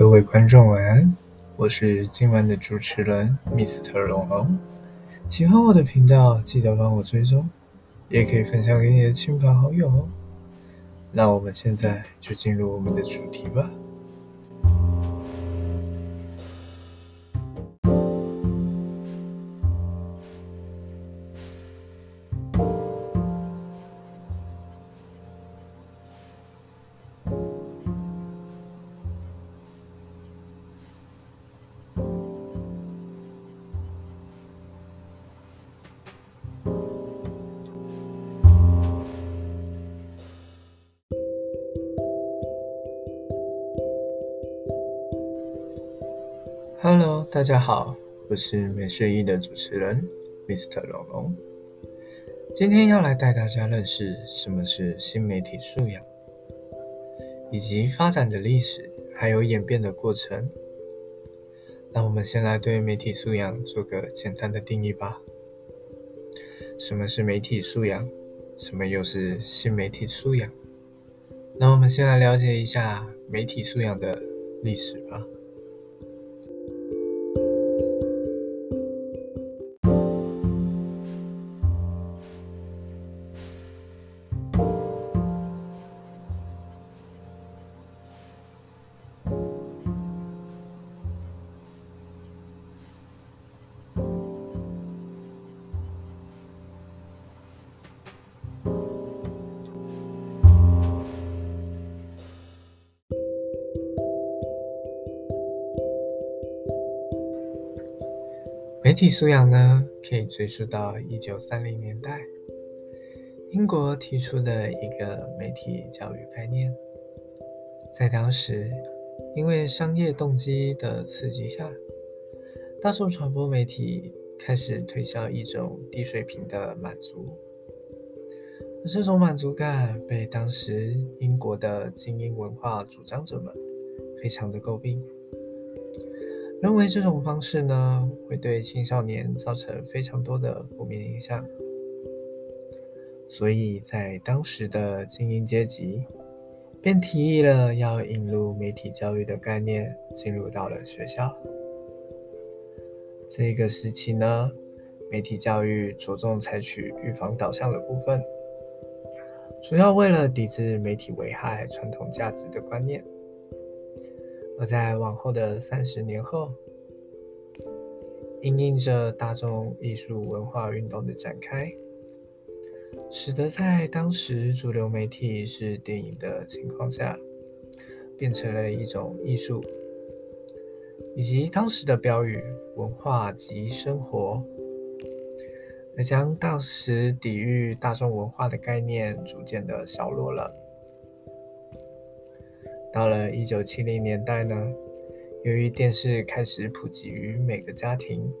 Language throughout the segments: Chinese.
各位观众晚安，我是今晚的主持人 Mr. 龙龙。喜欢我的频道，记得帮我追踪，也可以分享给你的亲朋好友哦。那我们现在就进入我们的主题吧。大家好，我是美睡意的主持人 Mr. 龙龙。今天要来带大家认识什么是新媒体素养，以及发展的历史，还有演变的过程。那我们先来对媒体素养做个简单的定义吧。什么是媒体素养？什么又是新媒体素养？那我们先来了解一下媒体素养的历史吧。媒体素养呢，可以追溯到一九三零年代，英国提出的一个媒体教育概念。在当时，因为商业动机的刺激下，大众传播媒体开始推销一种低水平的满足，这种满足感被当时英国的精英文化主张者们非常的诟病。认为这种方式呢，会对青少年造成非常多的负面影响，所以在当时的精英阶级便提议了要引入媒体教育的概念，进入到了学校。这个时期呢，媒体教育着重采取预防导向的部分，主要为了抵制媒体危害传统价值的观念。而在往后的三十年后，因应着大众艺术文化运动的展开，使得在当时主流媒体是电影的情况下，变成了一种艺术，以及当时的标语“文化及生活”，那将当时抵御大众文化的概念逐渐的消落了。到了一九七零年代呢，由于电视开始普及于每个家庭，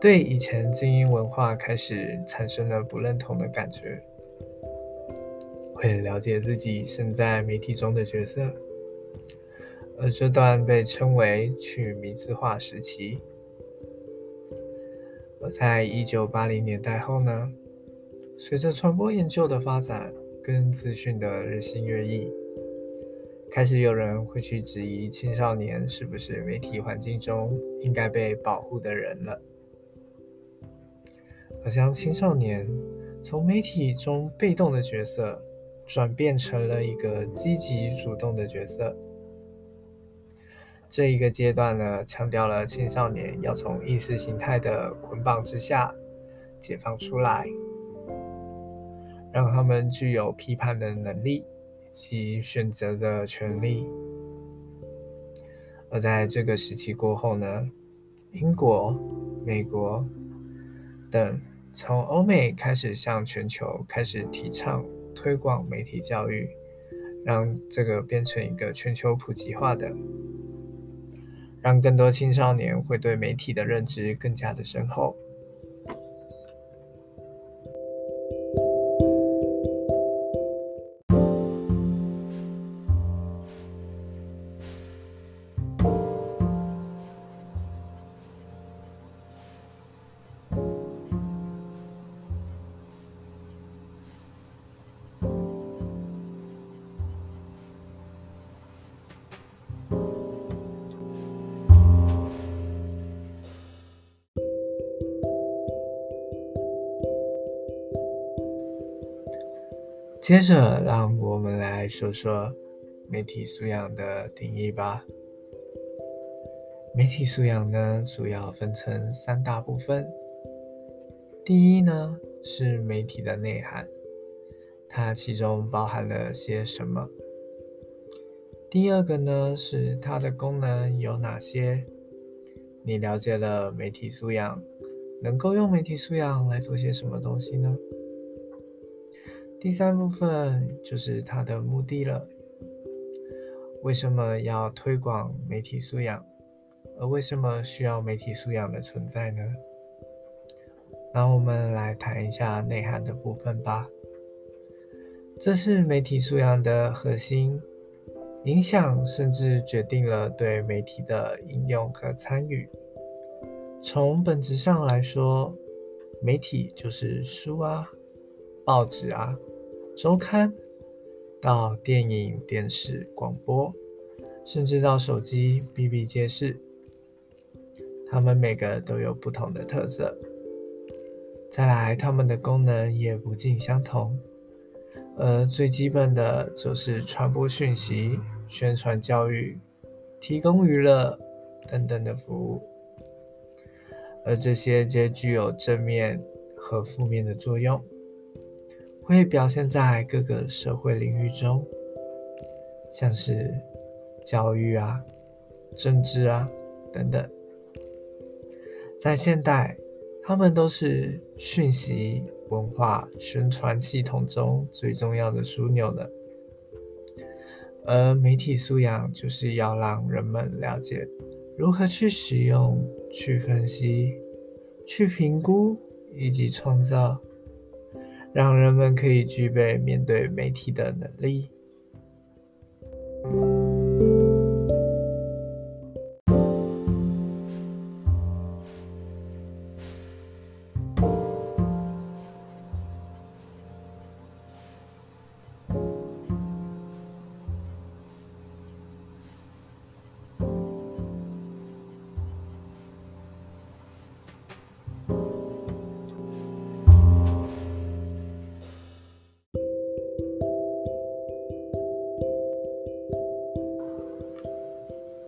对以前精英文化开始产生了不认同的感觉。为了了解自己身在媒体中的角色，而这段被称为去名字化时期。在一九八零年代后呢，随着传播研究的发展跟资讯的日新月异。开始有人会去质疑青少年是不是媒体环境中应该被保护的人了，而将青少年从媒体中被动的角色转变成了一个积极主动的角色。这一个阶段呢，强调了青少年要从意识形态的捆绑之下解放出来，让他们具有批判的能力。及选择的权利。而在这个时期过后呢，英国、美国等从欧美开始向全球开始提倡推广媒体教育，让这个变成一个全球普及化的，让更多青少年会对媒体的认知更加的深厚。接着，让我们来说说媒体素养的定义吧。媒体素养呢，主要分成三大部分。第一呢，是媒体的内涵，它其中包含了些什么？第二个呢，是它的功能有哪些？你了解了媒体素养，能够用媒体素养来做些什么东西呢？第三部分就是它的目的了。为什么要推广媒体素养？而为什么需要媒体素养的存在呢？那我们来谈一下内涵的部分吧。这是媒体素养的核心，影响甚至决定了对媒体的应用和参与。从本质上来说，媒体就是书啊、报纸啊。周刊，到电影、电视、广播，甚至到手机，比比皆是。它们每个都有不同的特色。再来，它们的功能也不尽相同。而最基本的就是传播讯息、宣传教育、提供娱乐等等的服务。而这些皆具有正面和负面的作用。会表现在各个社会领域中，像是教育啊、政治啊等等。在现代，他们都是讯息文化宣传系统中最重要的枢纽呢。而媒体素养就是要让人们了解如何去使用、去分析、去评估以及创造。让人们可以具备面对媒体的能力。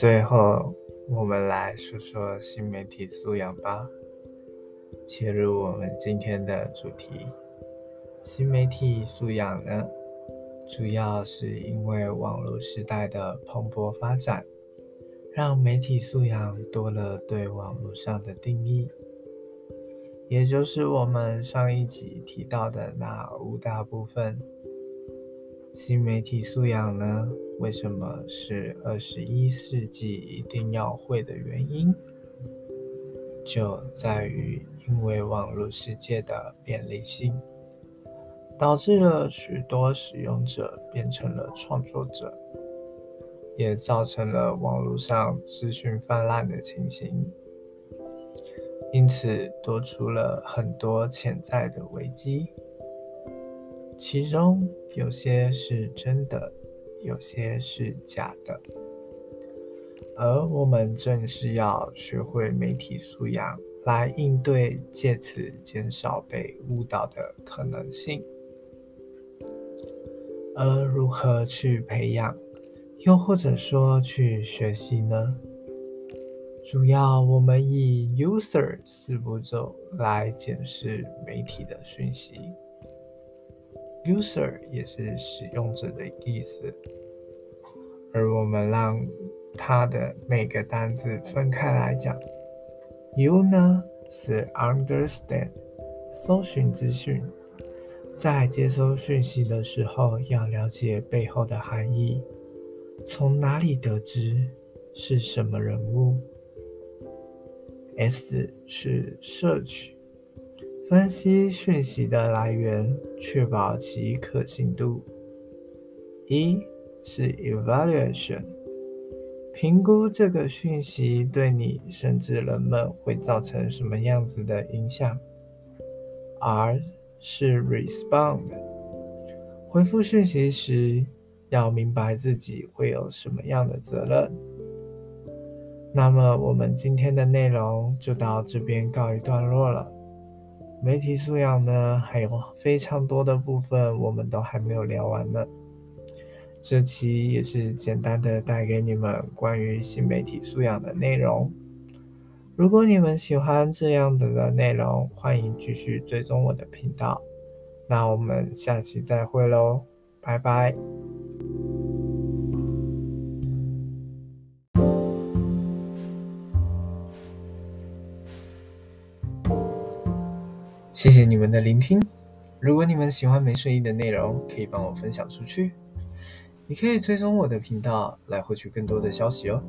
最后，我们来说说新媒体素养吧。切入我们今天的主题，新媒体素养呢，主要是因为网络时代的蓬勃发展，让媒体素养多了对网络上的定义，也就是我们上一集提到的那五大部分。新媒体素养呢？为什么是二十一世纪一定要会的原因？就在于因为网络世界的便利性，导致了许多使用者变成了创作者，也造成了网络上资讯泛滥的情形，因此多出了很多潜在的危机。其中有些是真的，有些是假的，而我们正是要学会媒体素养，来应对，借此减少被误导的可能性。而如何去培养，又或者说去学习呢？主要我们以 user 四步骤来检视媒体的讯息。User 也是使用者的意思，而我们让它的每个单字分开来讲。You 呢是 understand，搜寻资讯，在接收讯息的时候要了解背后的含义，从哪里得知是什么人物。S 是 search。分析讯息的来源，确保其可信度。一是 evaluation，评估这个讯息对你甚至人们会造成什么样子的影响。二是 respond，回复讯息时要明白自己会有什么样的责任。那么我们今天的内容就到这边告一段落了。媒体素养呢，还有非常多的部分我们都还没有聊完呢。这期也是简单的带给你们关于新媒体素养的内容。如果你们喜欢这样的内容，欢迎继续追踪我的频道。那我们下期再会喽，拜拜。谢谢你们的聆听。如果你们喜欢没睡意的内容，可以帮我分享出去。你可以追踪我的频道来获取更多的消息哦。